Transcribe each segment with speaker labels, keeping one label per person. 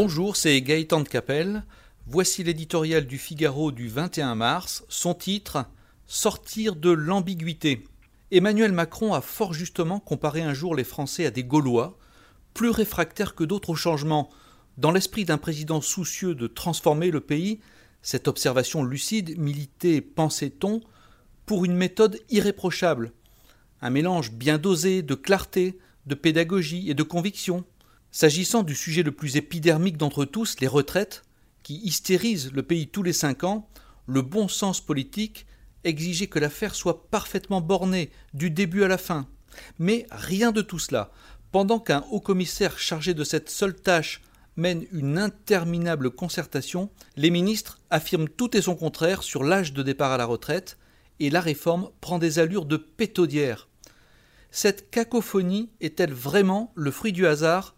Speaker 1: Bonjour, c'est Gaëtan de Capelle. Voici l'éditorial du Figaro du 21 mars. Son titre Sortir de l'ambiguïté. Emmanuel Macron a fort justement comparé un jour les Français à des Gaulois, plus réfractaires que d'autres changements. Dans l'esprit d'un président soucieux de transformer le pays, cette observation lucide militait, pensait-on, pour une méthode irréprochable. Un mélange bien dosé de clarté, de pédagogie et de conviction. S'agissant du sujet le plus épidermique d'entre tous, les retraites, qui hystérisent le pays tous les cinq ans, le bon sens politique exigeait que l'affaire soit parfaitement bornée, du début à la fin. Mais rien de tout cela. Pendant qu'un haut commissaire chargé de cette seule tâche mène une interminable concertation, les ministres affirment tout et son contraire sur l'âge de départ à la retraite, et la réforme prend des allures de pétaudière. Cette cacophonie est-elle vraiment le fruit du hasard?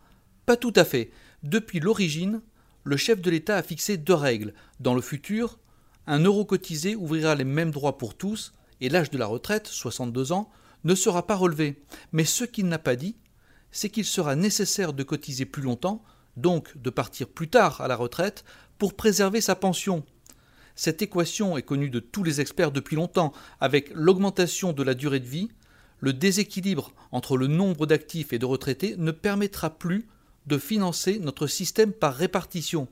Speaker 1: Pas tout à fait. Depuis l'origine, le chef de l'État a fixé deux règles. Dans le futur, un euro cotisé ouvrira les mêmes droits pour tous et l'âge de la retraite, 62 ans, ne sera pas relevé. Mais ce qu'il n'a pas dit, c'est qu'il sera nécessaire de cotiser plus longtemps, donc de partir plus tard à la retraite, pour préserver sa pension. Cette équation est connue de tous les experts depuis longtemps, avec l'augmentation de la durée de vie, le déséquilibre entre le nombre d'actifs et de retraités ne permettra plus de financer notre système par répartition.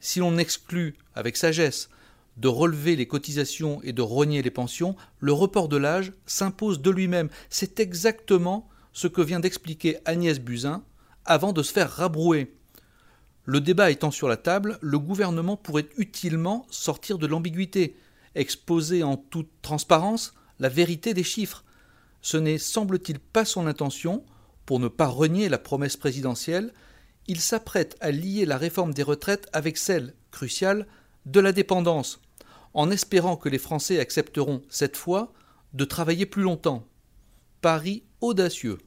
Speaker 1: Si l'on exclut, avec sagesse, de relever les cotisations et de rogner les pensions, le report de l'âge s'impose de lui-même. C'est exactement ce que vient d'expliquer Agnès Buzyn avant de se faire rabrouer. Le débat étant sur la table, le gouvernement pourrait utilement sortir de l'ambiguïté, exposer en toute transparence la vérité des chiffres. Ce n'est, semble-t-il, pas son intention, pour ne pas renier la promesse présidentielle, il s'apprête à lier la réforme des retraites avec celle, cruciale, de la dépendance, en espérant que les Français accepteront, cette fois, de travailler plus longtemps. Paris audacieux.